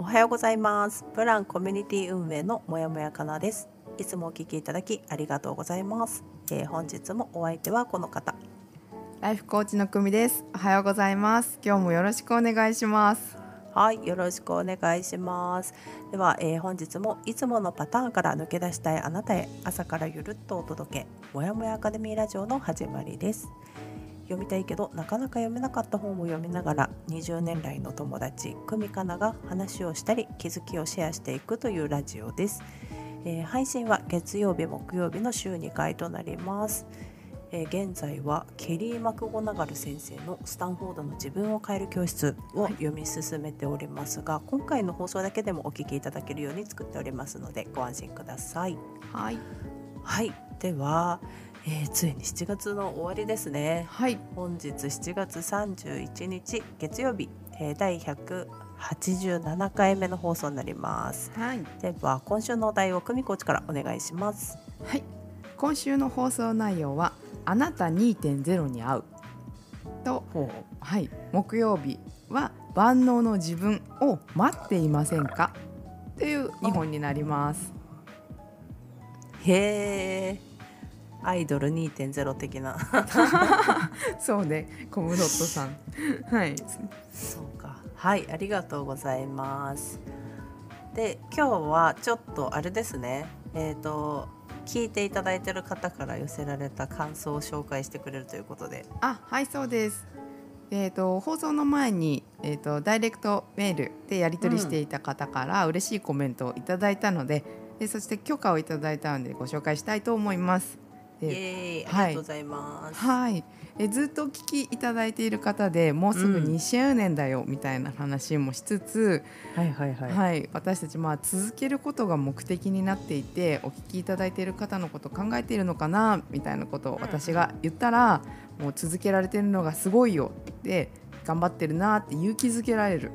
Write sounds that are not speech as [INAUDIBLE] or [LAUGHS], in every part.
おはようございますブランコミュニティ運営のもやもやかなですいつもお聞きいただきありがとうございます、えー本日もお相手はこの方ライフコーチの久美です。おはようございます。今日もよろしくお願いします。はいよろしくお願いしますでは、えー本日もいつものパターンから抜け出したいあなたへ朝からゆるっとお届けもやもやアカデミーラジオの始まりです読みたいけどなかなか読めなかった本を読みながら20年来の友達久美かなが話をしたり気づきをシェアしていくというラジオです、えー配信は月曜日木曜日の週2回となりますえー現在はケリー・マクゴナガル先生の「スタンフォードの自分を変える教室」を読み進めておりますが、今回の放送だけでもお聞きいただけるように作っておりますのでご安心ください。はい。はい、では、えーついに7月の終わりですね。はい。本日7月31日月曜日、えー第187回目の放送になります。はい。では今週のお題を久美コーチからお願いします。はい。今週の放送内容はあなた2.0に合うと、はい。木曜日は万能の自分を待っていませんか？という2本になります。へえ。アイドル2.0的な。[LAUGHS] そうね、コムドットさん。[LAUGHS] はい。そうか。はい、ありがとうございます。で、今日はちょっとあれですね。えっ、と聞いていただいている方から寄せられた感想を紹介してくれるということで。あ、はい、そうです。えー、と放送の前に、えー、とダイレクトメールでやり取りしていた方から嬉しいコメントをいただいたので,、でそして許可をいただいたのでご紹介したいと思います。イエでーイ、あはい。りがとうございます。はい、えずっとお聞きいただいている方でもうすぐうん。2周年だよみたいな話もしつつ、はいはいはい。はい。私たちまあ続けることが目的になっていてお聞きいただいている方のことを考えているのかなみたいなことを私が言ったら、もう続けられてるのがすごいよって頑張ってるなって勇気づけられる。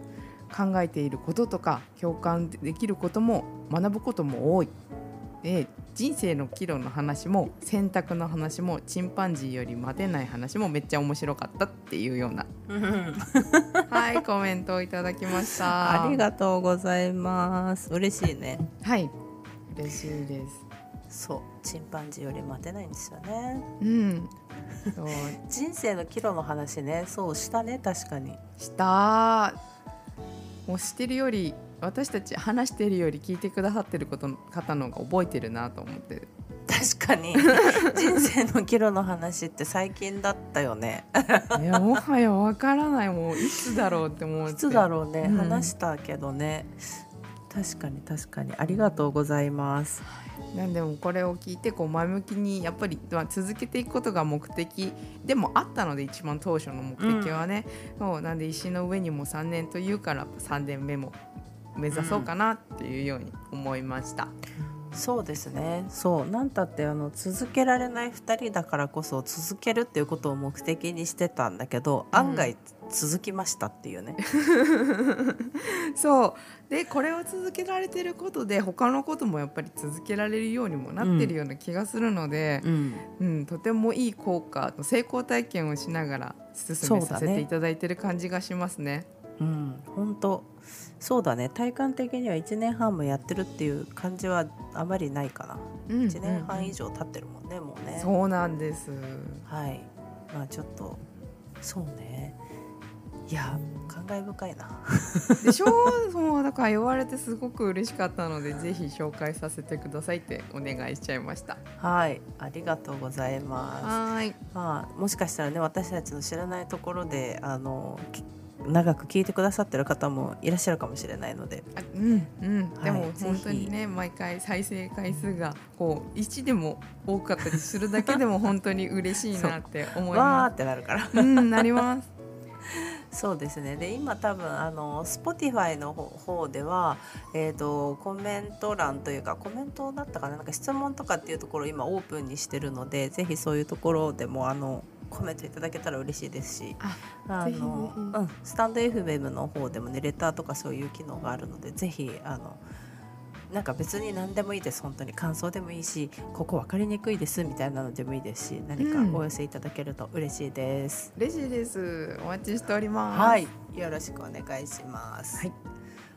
考えていることとか共感できることも学ぶことも多い。で人生の岐路の話も選択の話もチンパンジーより待てない話もめっちゃ面白かったっていうようなうんはいコメントをいただきました。ありがとうございます。嬉しいね。はい嬉しいです。そう、チンパンジーより待てないんですよね。うん。そう人生の岐路の話ね、そうしたね、確かに。したもうしてるより私たち話してるより聞いてくださってることの方の方が覚えてるなと思って確かに。[LAUGHS] 人生の岐路の話って最近だったよね。いやもはやわからないもういつだろうって思って。いつだろうね、うん。話したけどね。確かに確かに。ありがとうございます。なんでもこれを聞いてこう前向きにやっぱりまあ続けていくことが目的でもあったので一番当初の目的はね、そうなんで石の上にも3年というから3年目も目指そうかなっていうように思いました。そうですね。そうなんたってあの続けられない二人だからこそ続けるっていうことを目的にしてたんだけど、うん案外続きましたっていうね。[LAUGHS] そうでこれを続けられてることで他のこともやっぱり続けられるようにもなってるような気がするので、うん。うんとてもいい効果成功体験をしながら進めさせていただいてる感じがしますね。うん、本当そうだね。体感的には1年半もやってるっていう感じはあまりないかな、うん1年半以上経ってるもんねもうね。そうなんです。はい。まあちょっとそうね。いや感慨深いな。でしょ？[LAUGHS] そうだから言われてすごく嬉しかったのでぜひ紹介させてくださいってお願いしちゃいました。はい。ありがとうございます。はーい。まあもしかしたらね私たちの知らないところであのき長く聞いてくださってる方もいらっしゃるかもしれないので。あうんうん、でも本当にね毎回再生回数がこう1でも多かったりするだけでも本当に嬉しいなって思い [LAUGHS] わーまってなるから。す。[LAUGHS] うんなります。[LAUGHS] そうですね。で今多分あの Spotify の方では、えーと、コメント欄というかコメントだったかな？なんか質問とかっていうところを今オープンにしてるのでぜひそういうところでもあのコメントいただけたら嬉しいですしあの、うん、スタンド FM の方でもねレターとかそういう機能があるのでぜひあのなんか別に何でもいいです。本当に感想でもいいしここ分かりにくいですみたいなのでもいいですし何かお寄せいただけると嬉しいです、うん、嬉しいです。お待ちしております。はい。よろしくお願いします。はい、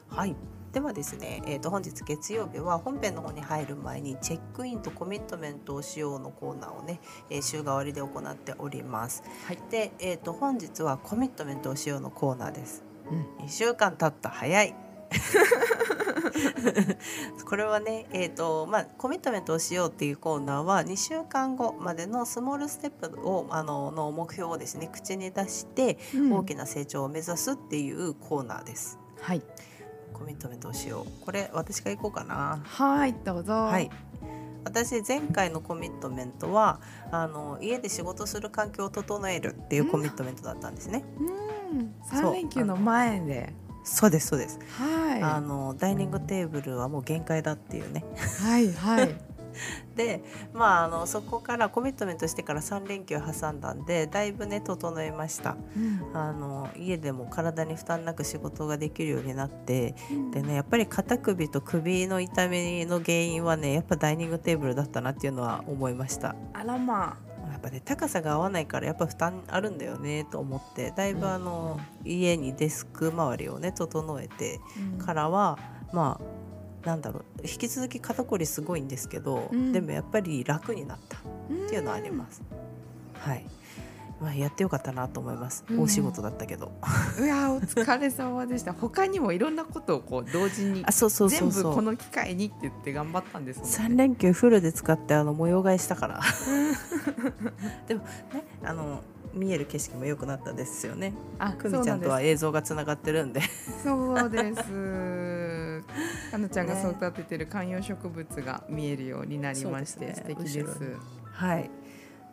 はい、ではですね、えー、と本日月曜日は本編の方に入る前にチェックインとコミットメントをしようのコーナーをね、えー、週替わりで行っております。はい、で、えー、と本日はコミットメントをしようのコーナーです。うん、2週間経った早い [LAUGHS] これはね、えーとまあ、コミットメントをしようっていうコーナーは2週間後までのスモールステップをあのの目標をですね口に出して大きな成長を目指すっていうコーナーです。うん、はいコミットメントをしようこれ私が行こうかなはいどうぞはい私前回のコミットメントはあの家で仕事する環境を整えるっていうコミットメントだったんですね。うん、3連休の前でそうですそうです。はい。あのダイニングテーブルはもう限界だっていうね。はいはい。でまああのそこからコミットメントしてから3連休挟んだんでだいぶね整えました、うん、あの家でも体に負担なく仕事ができるようになって、うん、でねやっぱり肩首と首の痛みの原因はねやっぱダイニングテーブルだったなっていうのは思いました。あらまあ。やっぱね高さが合わないからやっぱ負担あるんだよねと思って。だいぶあの、うん、家にデスク周りをね整えてからは、うん、まあなんだろう引き続き肩こりすごいんですけど、うん、でもやっぱり楽になったっていうのはあります。はい。まあ、やってよかったなと思います、うん、大仕事だったけど。[LAUGHS] いやお疲れ様でした。他にもいろんなことをこう同時にあそうそうそう全部この機会にって言って頑張ったんですね、3連休フルで使ってあの模様替えしたから。[LAUGHS] でもねあの見える景色も良くなったですよね。あくみちゃんとは映像がつながってるんで。そうです [LAUGHS] かなちゃんが育ててる観葉植物が見えるようになりまして、ね、素敵です。はい。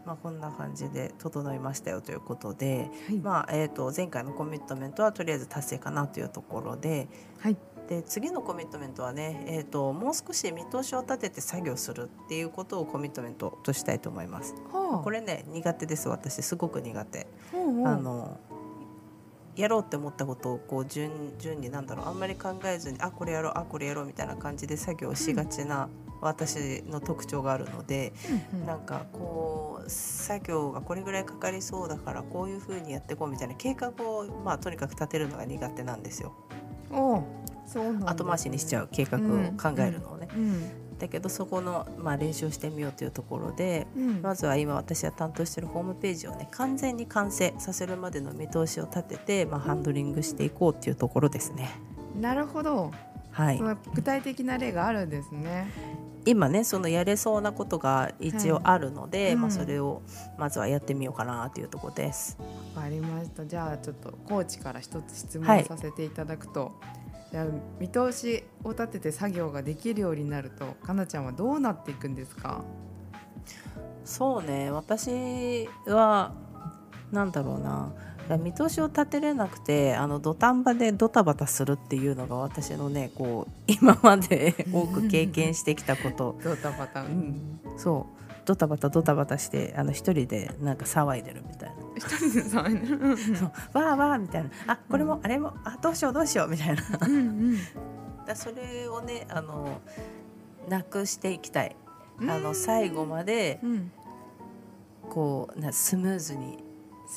まあ、こんな感じで整いましたよということで、はい、まあえー、と前回のコミットメントはとりあえず達成かなというところで,、はい、で次のコミットメントはね、えーと、もう少し見通しを立てて作業するっていうことをコミットメントとしたいと思います。はあ、これね苦手です私。すごく苦手。はあ、あのやろうって思ったことをこう順順になんだろうあんまり考えずにあこれやろうあこれやろうみたいな感じで作業しがちな私の特徴があるので、うんうん、なんかこう作業がこれぐらいかかりそうだからこういうふうにやっていこうみたいな計画を、まあ、とにかく立てるのが苦手なんですよ。おそうね、後回しにしちゃう計画を考えるのをね。うんうんだけどそこの、まあ、練習をしてみようというところで、うん、まずは今私が担当しているホームページをね完全に完成させるまでの見通しを立てて、まあ、ハンドリングしていこうっていうところですね。なるほど、はい、具体的な例があるんですね。今ねそのやれそうなことが一応あるので、はいうん、まあ、それをまずはやってみようかなというところです。わかりました。じゃあちょっとコーチから一つ質問させていただくと、はい、じゃあ見通しを立てて作業ができるようになるとかなちゃんはどうなっていくんですか？そうね。私はなんだろうな。見通しを立てれなくてあの土壇場でドタバタするっていうのが私のねこう今まで多く経験してきたこと。[LAUGHS] ドタバタ、うん、そうドタバタドタバタしてあの一人でなんか騒いでるみたいな。一人で騒いでる？そう。わーわーみたいな。あこれも、あれもあどうしようどうしようみたいな。うん、だそれをねあのなくしていきたい。あの最後まで、こうなスムーズに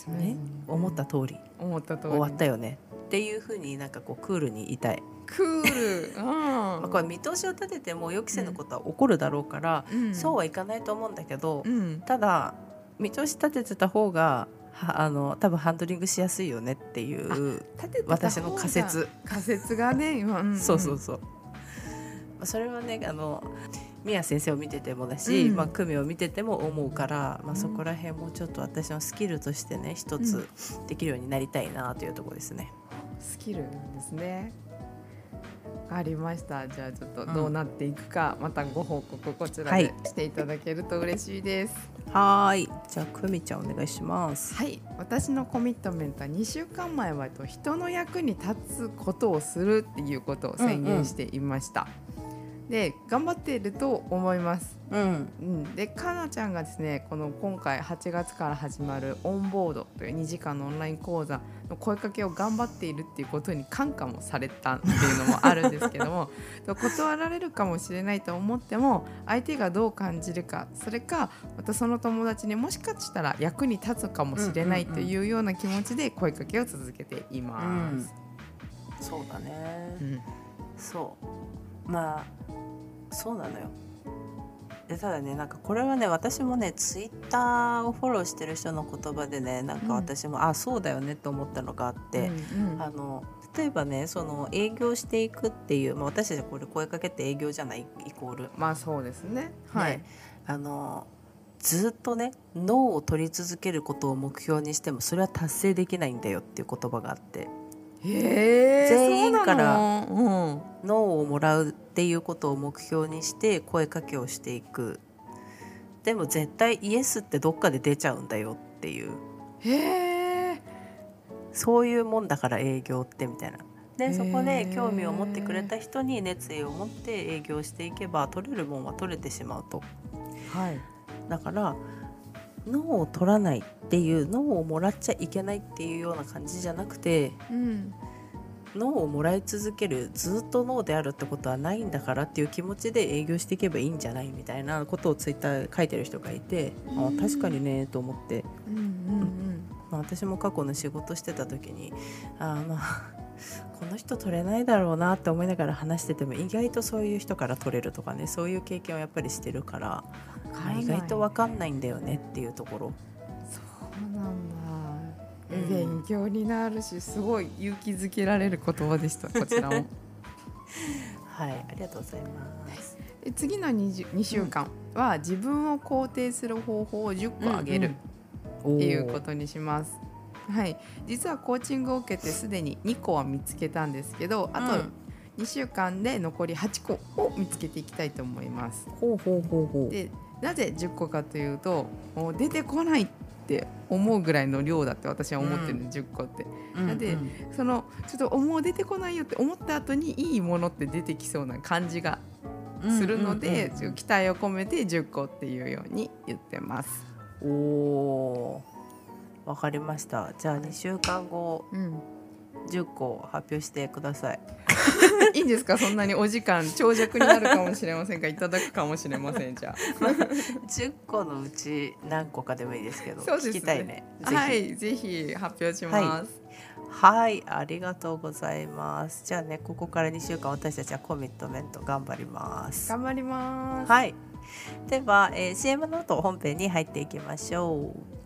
ね、思った通り。思った通り。終わったよね。っていうふうになんかこうクールにいたい。クール、うん、まあこれ見通しを立てても予期せぬことは起こるだろうから、うん、そうはいかないと思うんだけど、うん、ただ見通し立ててた方があの多分ハンドリングしやすいよねっていう私の仮説。仮説がね今、うんうん、そうそうそう。それはねあの宮先生を見ててもだし、うん、まあ、組を見てても思うから、まあ、そこら辺もちょっと私のスキルとしてね一つできるようになりたいなというところですね。スキルなんですねかりました。じゃあちょっとどうなっていくか、またご報告こちらはいでしていただけると嬉しいです。はーいじゃあ久美ちゃんお願いしますはい、私のコミットメントは2週間前はと人の役に立つことをするっていうことを宣言していました。で頑張っていると思います。うん。うん、でかなちゃんがですねこの今回8月から始まるオンボードという2時間のオンライン講座の声かけを頑張っているっていうことに感化もされたっていうのもあるんですけども [LAUGHS] 断られるかもしれないと思っても相手がどう感じるかそれかまたその友達にもしかしたら役に立つかもしれないというような気持ちで声かけを続けています。そうだね、うん。そうまあそうなのよでただねなんかこれはね私もねツイッターをフォローしてる人の言葉でねなんか私も、あそうだよねと思ったのがあって、うんうんあの例えばねその営業していくっていう、まあ、私たちこれ声かけって営業じゃないイコール、まあそうですね。はい。ねあのずっとね脳を取り続けることを目標にしてもそれは達成できないんだよっていう言葉があって。全員からそうなの脳をもらうっていうことを目標にして声かけをしていくでも絶対イエスってどっかで出ちゃうんだよっていう。そういうもんだから営業ってみたいな。でそこで興味を持ってくれた人に熱意を持って営業していけば取れるもんは取れてしまうとはい。だから脳を取らないっていう脳をもらっちゃいけないっていうような感じじゃなくてうん。脳をもらい続けるずっと脳であるってことはないんだからっていう気持ちで営業していけばいいんじゃないみたいなことをツイッター書いてる人がいてあ確かにねと思って、うんうん。まあ、私も過去の仕事してた時にあーまあこの人取れないだろうなって思いながら話してても意外とそういう人から取れるとかねそういう経験をやっぱりしてるから、まあ意外と分かんないんだよねっていうところ。そうなんだ。うん勉強になるし、すごい勇気づけられる言葉でした。こちらも。[LAUGHS] はい、ありがとうございます。で次の 2, 2週間は自分を肯定する方法を10個あげるうんっていうことにします。はい、実はコーチングを受けてすでに2個は見つけたんですけどあとうん2週間で残り8個を見つけていきたいと思います。ほうほうほうほう。でなぜ10個かというともう出てこないって思うぐらいの量だって私は思ってるん。で、10個って。なんでそのちょっともう出てこないよって思った後にいいものって出てきそうな感じがするので、期待を込めて10個っていうように言ってます。おおーわかりました。じゃあ2週間後うん、10個発表してください。[LAUGHS] いいんですか？そんなにお時間長尺になるかもしれませんがいただくかもしれませんじゃ10 [LAUGHS] 個のうち何個かでもいいですけどあそうです聞きたいね。あぜひ。はいぜひ発表します、はい。ありがとうございます。じゃあねここから2週間私たちはコミットメント頑張ります。頑張ります。はい。では、えー CM の後本編に入っていきましょう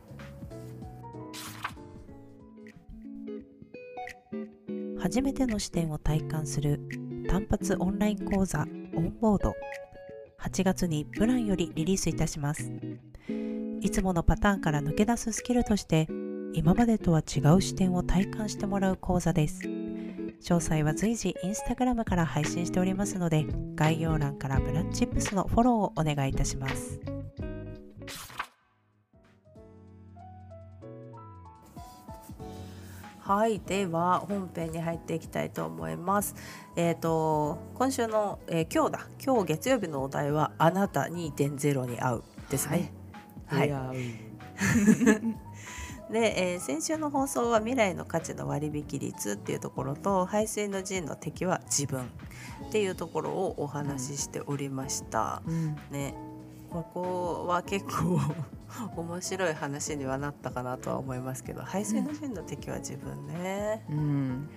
初めての視点を体感する単発オンライン講座オンボード。8月にプランよりリリースいたします。いつものパターンから抜け出すスキルとして今までとは違う視点を体感してもらう講座です。詳細は随時インスタグラムから配信しておりますので概要欄からブラッチップスのフォローをお願いいたします。はい、では本編に入っていきたいと思います。えっ、と今週の、えー今日だ今日月曜日のお題はあなた2.0に合うですね。はい。や [LAUGHS] で、えー先週の放送は未来の価値の割引率っていうところと排水の陣の敵は自分っていうところをお話ししておりました。うんね、ここは結構 [LAUGHS] 面白い話にはなったかなとは思いますけど排水の陣の敵は自分ね。うん。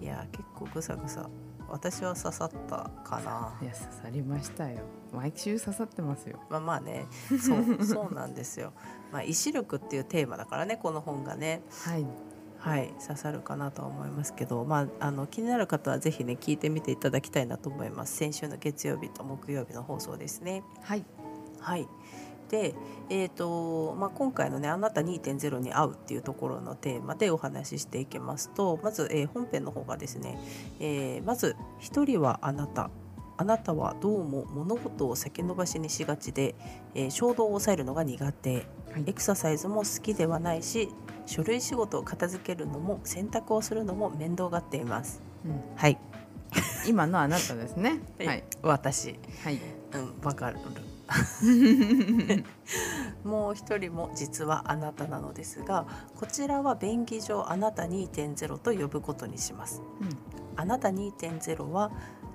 いや結構ぐさぐさ。私は刺さったかな。いや刺さりましたよ。毎週刺さってますよ。まあまあね。そう [LAUGHS] そうなんですよ。まあ、意志力っていうテーマだからねこの本がね。はい。はい、刺さるかなとは思いますけど、まあ、あの気になる方はぜひね聞いてみていただきたいなと思います。先週の月曜日と木曜日の放送ですね。はいはい。で、えーとまあ、今回のね「あなた2.0に合う」っていうところのテーマでお話ししていきますとまず、えー本編の方がですね、えーまず「一人はあなた」あなたはどうも物事を先延ばしにしがちで、えー衝動を抑えるのが苦手。はい。エクササイズも好きではないし書類仕事を片付けるのも洗濯をするのも面倒がっています。うん。はい、今のあなたですね。は [LAUGHS] はいい。私。はい。うんわかる [LAUGHS] もう一人も実はあなたなのですがこちらは便宜上あなた2.0と呼ぶことにします。あなた2.0は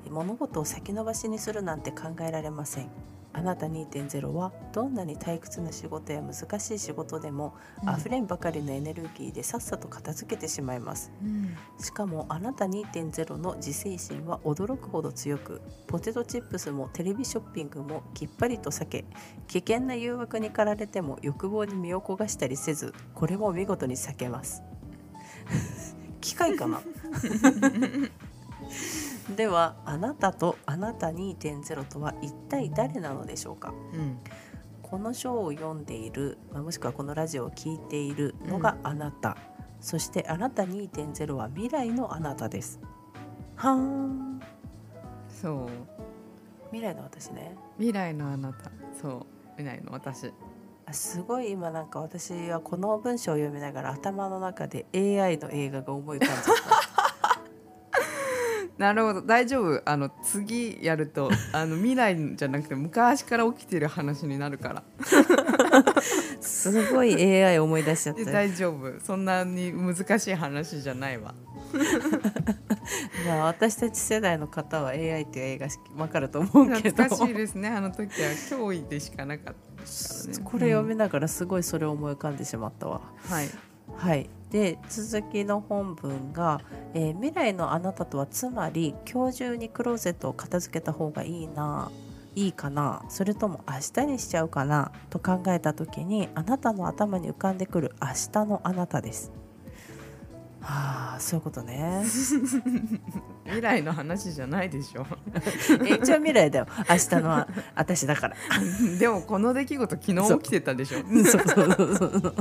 物事を先延ばしにするなんて考えられませんあなた2.0はどんなに退屈な仕事や難しい仕事でも、うん。溢れんばかりのエネルギーでさっさと片付けてしまいます。うん。しかもあなた2.0の自制心は驚くほど強くポテトチップスもテレビショッピングもきっぱりと避け危険な誘惑に駆られても欲望に身を焦がしたりせずこれも見事に避けます。機械かなではあなたとあなた2.0とは一体誰なのでしょうか？うん。この章を読んでいる、まあもしくはこのラジオを聞いているのがあなた、そしてあなた2.0は未来のあなたですはーんそう。未来の私ね未来のあなた。そう。未来の私。あすごい今なんか私はこの文章を読みながら頭の中で AI の映画が思い浮かんじゃったなるほど。大丈夫。あの次やると [LAUGHS] あの未来じゃなくて昔から起きてる話になるから。[LAUGHS] すごい AI 思い出しちゃっでた大丈夫。そんなに難しい話じゃないわ。[LAUGHS] まあ私たち世代の方は AI っていう映画わかると思うけど。懐かしいですね。あの時は脅威でしかなかったね。これ読みながらすごいそれを思い浮かんでしまったわ、うん。はいはい、で続きの本文が、えー未来のあなたとはつまり今日中にクローゼットを片付けた方がいいないいかなそれとも明日にしちゃうかなと考えた時にあなたの頭に浮かんでくる明日のあなたです。はあそういうことね。[LAUGHS] 未来の話じゃないでしょえ一応未来だよ明日のあ私だから。でもこの出来事昨日起きてたでしょそうそうそうそう。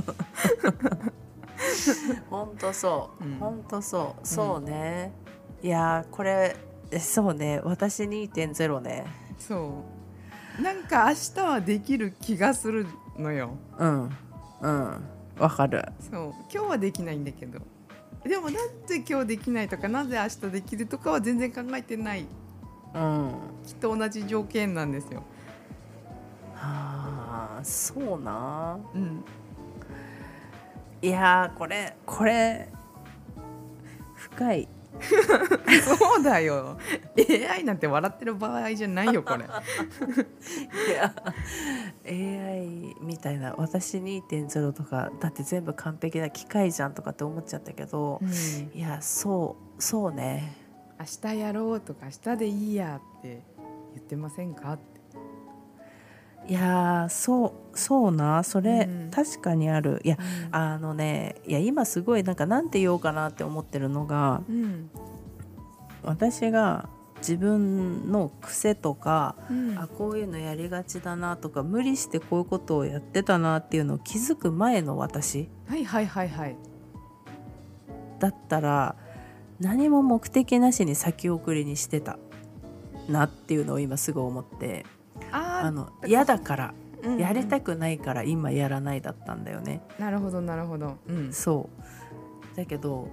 [LAUGHS] 本当そう、うん。本当そう、そうね。いやーこれえそうね。私2.0ね。そう。なんか明日はできる気がするのよ。うん。うん。わかる。そう。今日はできないんだけど。でもなんで今日できないとかなぜ明日できるとかは全然考えてない。うん。きっと同じ条件なんですよ。はあそうな。うん、いやーこれこれ深い。[LAUGHS] そうだよ AI なんて笑ってる場合じゃないよこれ。[LAUGHS] いや AI みたいな私2.0とかだって全部完璧な機械じゃんとかって思っちゃったけど、いやそうそうね明日やろうとか明日でいいやって言ってませんかって。いやーそうそうなそれ、うん。確かにある。いやああのねいや今すごいなんかなんて言おうかなって思ってるのがうん。私が自分の癖とか、うん。あこういうのやりがちだなとか無理してこういうことをやってたなっていうのを気づく前の私はいはいはいはい。だったら何も目的なしに先送りにしてたなっていうのを今すぐ思ってああの嫌だからやりたくないから今やらないだったんだよね。なるほどなるほど。うん。そう。だけど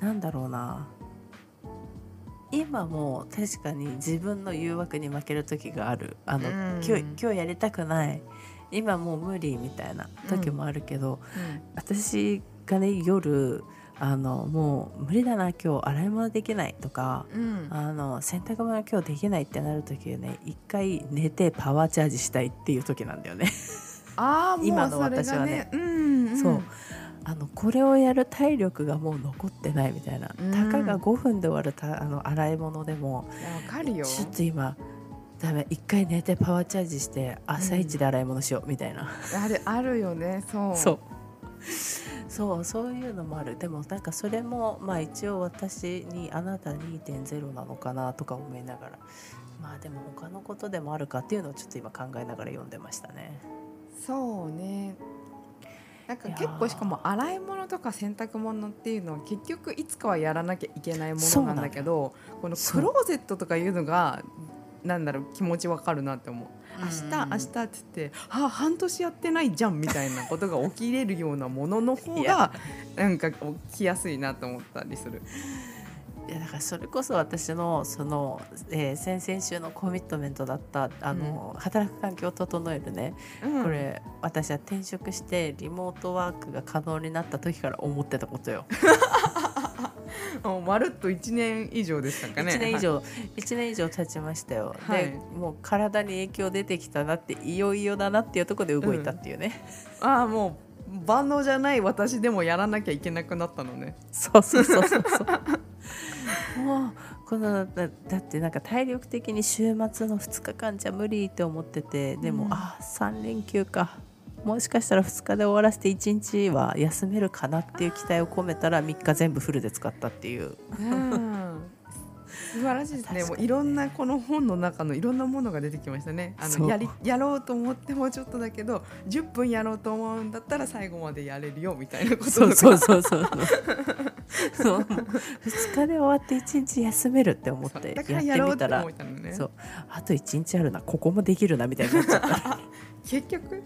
なんだろうな。今も確かに自分の誘惑に負ける時がある。あの、うん。今日今日やりたくない。今もう無理みたいな時もあるけど、私がね夜あのもう無理だな今日洗い物できないとかうん。うん。あの洗濯物今日できないってなる時はね一回寝てパワーチャージしたいっていう時なんだよね。ああ [LAUGHS] もう今の私はね。うん、うん。そうあのこれをやる体力がもう残ってないみたいな、うんたかが5分で終わるたあの洗い物でもかるよ。ちょっと今ダメ一回寝てパワーチャージして朝一で洗い物しようみたいな、あるあるよね。そう。そうそうそういうのもある。でもなんかそれもまあ一応私にあなた2.0なのかなとか思いながら。まあでも他のことでもあるかっていうのをちょっと今考えながら読んでましたね。そうね。なんか結構しかも洗い物とか洗濯物っていうのは結局いつかはやらなきゃいけないものなんだけどこのクローゼットとかいうのがなんだろう気持ちわかるなって思う。明日うん。明日って言ってあ半年やってないじゃんみたいなことが起きれるようなものの方が [LAUGHS] なんか起きやすいなと思ったりする。いやだからそれこそ私のその、えー先々週のコミットメントだったあの、働く環境を整えるね、うん。これ私は転職してリモートワークが可能になった時から思ってたことよ。[LAUGHS] も [LAUGHS] うまるっと1年以上でしたかね。1年以上、一年以上経ちましたよ。はいでもう体に影響出てきたなっていよいよだなっていうところで動いたっていうね。ああもう万能じゃない私でもやらなきゃいけなくなったのね。そうそうそうそうそう。[LAUGHS] もうこのだだってなんか体力的に週末の2日間じゃ無理って思っててでも、うんあ3連休かもしかしたら2日で終わらせて1日は休めるかなっていう期待を込めたら3日全部フルで使ったっていう。うん。素晴らしいですね。もういろんなこの本の中のいろんなものが出てきましたね。あのやりやろうと思ってもちょっとだけど、10分やろうと思うんだったら最後までやれるよみたいなことそうそうそうそうそう。もう。2日で終わって1日休めるって思ってやってみたら。そう。あと1日あるな。ここもできるなみたいになっちゃった結局、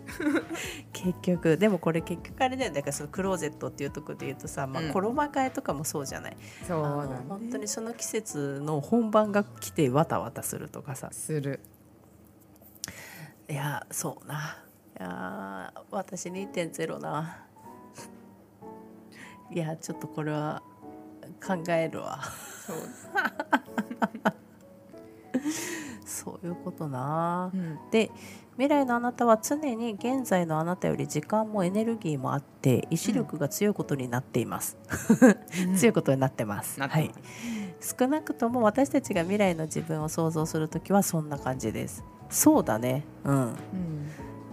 結局。でもこれ結局あれだよね。だからそのクローゼットっていうところで言うとさ、まあうん。衣替えとかもそうじゃない、そうあのだね。本当にその季節の本番が来てわたわたするとかさ。する。いやそうな。いやー私2.0な。いやちょっとこれは考えるわ。そう。[LAUGHS] そういうことな。うん。で未来のあなたは常に現在のあなたより時間もエネルギーもあって意志力が強いことになっています、強いことになってます、なってはい、少なくとも私たちが未来の自分を想像するときはそんな感じです。そうだね。うん。うん。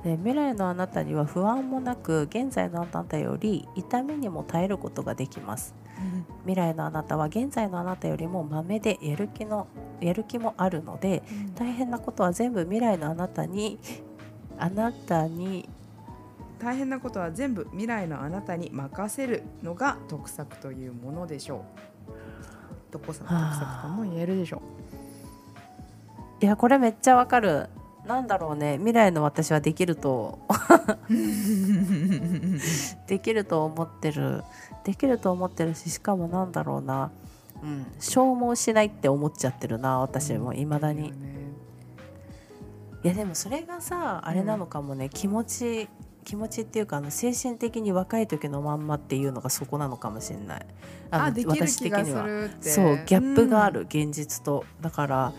で未来のあなたには不安もなく現在のあなたより痛みにも耐えることができます未来のあなたは現在のあなたよりも豆でやる気のやる気もあるので大変なことは全部未来のあなたにあなたに大変なことは全部未来のあなたに任せるのが得策というものでしょう。どこさん得策とも言えるでしょいやこれめっちゃわかる。なんだろうね。未来の私はできると。[LAUGHS] できると思ってるできると思ってるししかもなんだろうな、うん、消耗しないって思っちゃってるな私もいまだに、いやでもそれがさあれなのかもね、気持ち気持ちっていうかあの精神的に若い時のまんまっていうのがそこなのかもしれない。のあできる気がするって。そうギャップがあうん。る、現実と。だから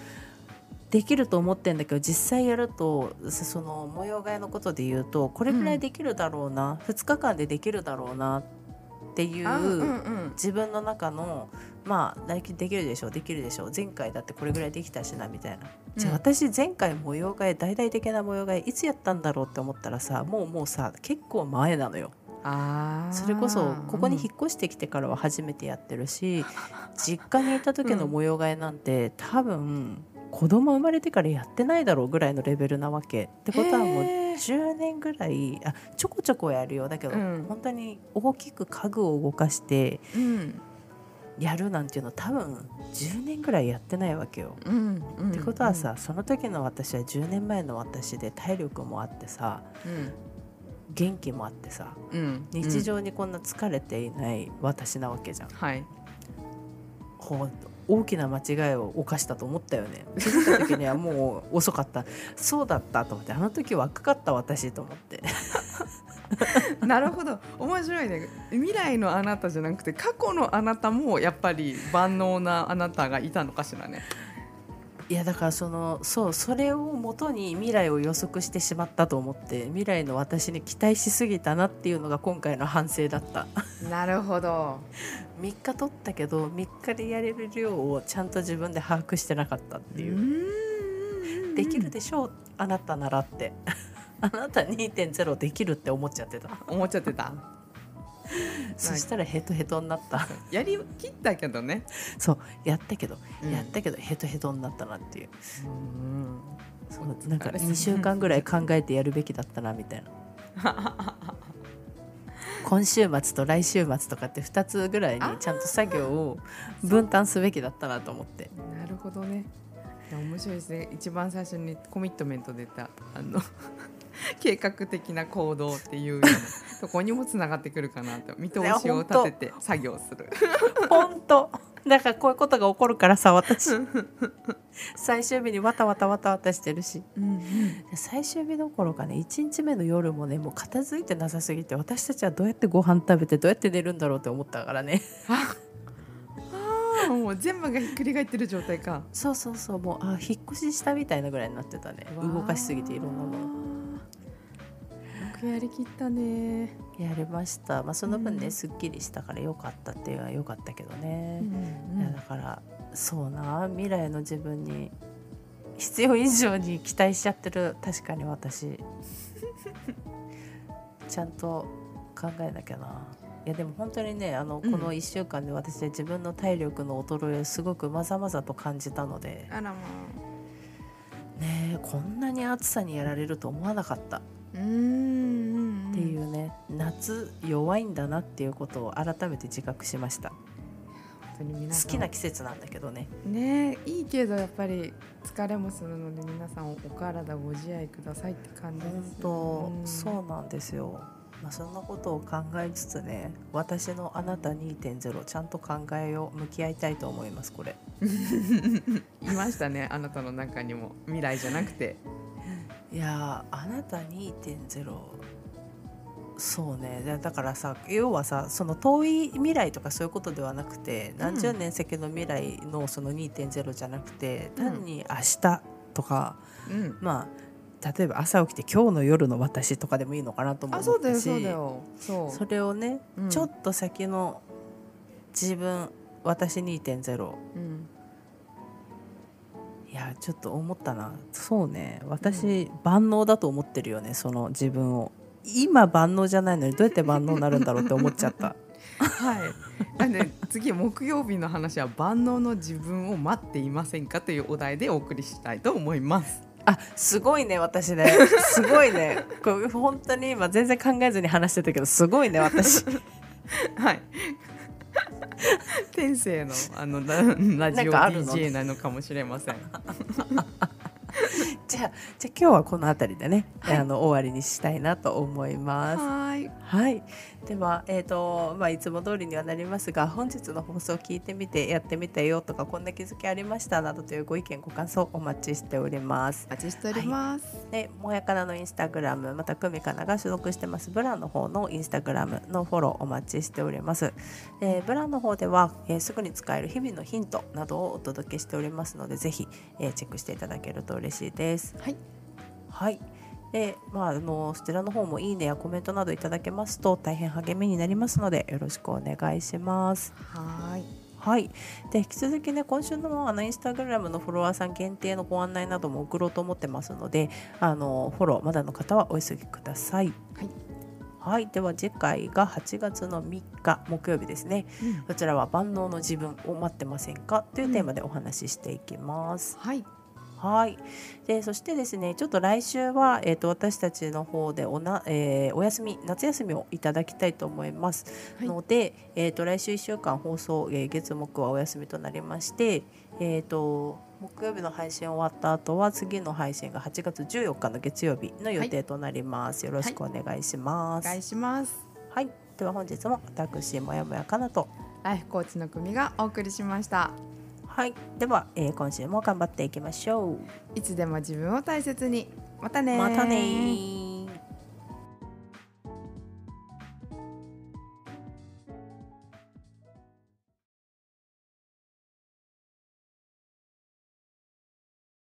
できると思ってんだけど実際やるとそその模様替えのことで言うとこれぐらいできるだろうな、2日間でできるだろうな。っていう、あうんうん。自分の中のまあできできるでしょうできるでしょう前回だってこれぐらいできたしなみたいな、じゃあうん。私前回模様替え大々的な模様替えいつやったんだろうって思ったらさもうもうさ結構前なのよ。あー。それこそここに引っ越してきてからは初めてやってるし、[LAUGHS] 実家にいた時の模様替えなんて多分子供生まれてからやってないだろうぐらいのレベルなわけ。ってことはもう10年ぐらいあちょこちょこやるよ。だけど、うん。本当に大きく家具を動かしてうんやるなんていうの多分10年ぐらいやってないわけよ。うん。うん。ってことはさ、その時の私は10年前の私で体力もあってさうん。元気もあってさうん。日常にこんな疲れていない私なわけじゃん。はい。ほう大きな間違いを犯したと思ったよね。気づいた時にはもう遅かった。[LAUGHS] そうだったと思ってあの時若かった私と思って。[LAUGHS] なるほど。面白いね。未来のあなたじゃなくて過去のあなたもやっぱり万能なあなたがいたのかしらね。いやだからそのそうそれをもとに未来を予測してしまったと思って未来の私に期待しすぎたなっていうのが今回の反省だった。[LAUGHS] なるほど。3日取ったけど3日でやれる量をちゃんと自分で把握してなかったっていう、うできるでしょうあなたならって。[LAUGHS] あなた2.0できるって思っちゃってた。[LAUGHS] 思っちゃってた [LAUGHS] そしたらヘトヘトになった。やりきったけどね、そうやったけど、うん。やったけどヘトヘトになったなっていう。うんそうなんかあれ2週間ぐらい考えてやるべきだったなみたいな。[LAUGHS] 今週末と来週末とかって2つぐらいにちゃんと作業を分担すべきだったなと思って。なるほどね。面白いですね。一番最初にコミットメント出たあの [LAUGHS] 計画的な行動っていうようなとこにもつながってくるかなと。[LAUGHS] 見通しを立てて作業する。[LAUGHS] 本当だからこういうことが起こるからさ私。最終日にわたわたわたわたしてるし。うん最終日どころかね1日目の夜もねもう片付いてなさすぎて私たちはどうやってご飯食べてどうやって寝るんだろうって思ったからね。あもう全部がひっくり返ってる状態か。そうそうそう。もうあ引っ越ししたみたいなぐらいになってたね。動かしすぎていろんなもの。よくやりきったね、やりました。まあその分ね、うん。すっきりしたから良かったっていうのは良かったけどね、うん。いやだからそうな。未来の自分に必要以上に期待しちゃってる。確かに私。[LAUGHS] ちゃんと考えなきゃないやでも本当にねあのこうん。の1週間で私は自分の体力の衰えをすごくまざまざと感じたので。あらまねえこんなに暑さにやられると思わなかった。っあうんていうね、夏弱いんだなっていうことを改めて自覚しました。本当に好きな季節なんだけどね。ねいいけどやっぱり疲れもするので皆さんお体ご自愛くださいって感じです本当、そうなんですよ、まあ、そんなことを考えつつね私のあなた2.0ちゃんと考えよう向き合いたいと思いますこれ。[LAUGHS] いましたねあなたの中にも。未来じゃなくて。いやーあなた2.0そうね。だだからさ要はさその遠い未来とかそういうことではなくて何十年先の未来のその2.0じゃなくて、うん。単に明日とかうん。まあ例えば朝起きて今日の夜の私とかでもいいのかなと思そうだよったしそそれをね、うん。ちょっと先の自分私2.0うん。いやちょっと思ったな。そうね。私、万能だと思ってるよねその自分を。今万能じゃないのにどうやって万能になるんだろうって思っちゃった。[LAUGHS] はい。なんで次木曜日の話は万能の自分を待っていませんかというお題でお送りしたいと思いますあすごいね私ね。すごいね。これ本当に今全然考えずに話してたけどすごいね私。はい。天性のあのララジオ DJ なのかもしれませんじゃあじゃあ今日はこの辺りでね、はいあの終わりにしたいなと思いますはいはい、では、えーとまあ、いつも通りにはなりますが本日の放送を聞いてみてやってみたよとかこんな気づきありましたなどというご意見ご感想お待ちしております。お待ちしております、でもやかなのインスタグラムまた久美かなが所属してますブランの方のインスタグラムのフォローお待ちしております。でブランの方では、えーすぐに使える日々のヒントなどをお届けしておりますのでぜひ、えーチェックしていただけると嬉しいです。はいはい。で、まあ、あの、そちらの方もいいねやコメントなどいただけますと大変励みになりますのでよろしくお願いします。はいはい。で、引き続きね、今週のあのインスタグラムのフォロワーさん限定のご案内なども送ろうと思ってますので、あの、フォローまだの方はお急ぎください。はい。はい、では次回が8月の3日木曜日ですね。こちらは万能の自分を待ってませんか？というテーマでお話ししていきます。はいはい。で、そしてですね、ちょっと来週は、えっ、と、私たちの方でおな、えーお休み、夏休みをいただきたいと思います。はいので、えっ、と、来週1週間放送、えー月木はお休みとなりまして。えっ、と、木曜日の配信終わった後は、次の配信が8月14日の月曜日の予定となります。よろしくお願いします。はい、お願いしますでは、本日も私もやもやかなと。ライフコーチの組がお送りしましたはい、では、えー今週も頑張っていきましょう。いつでも自分を大切に。またねー。またねー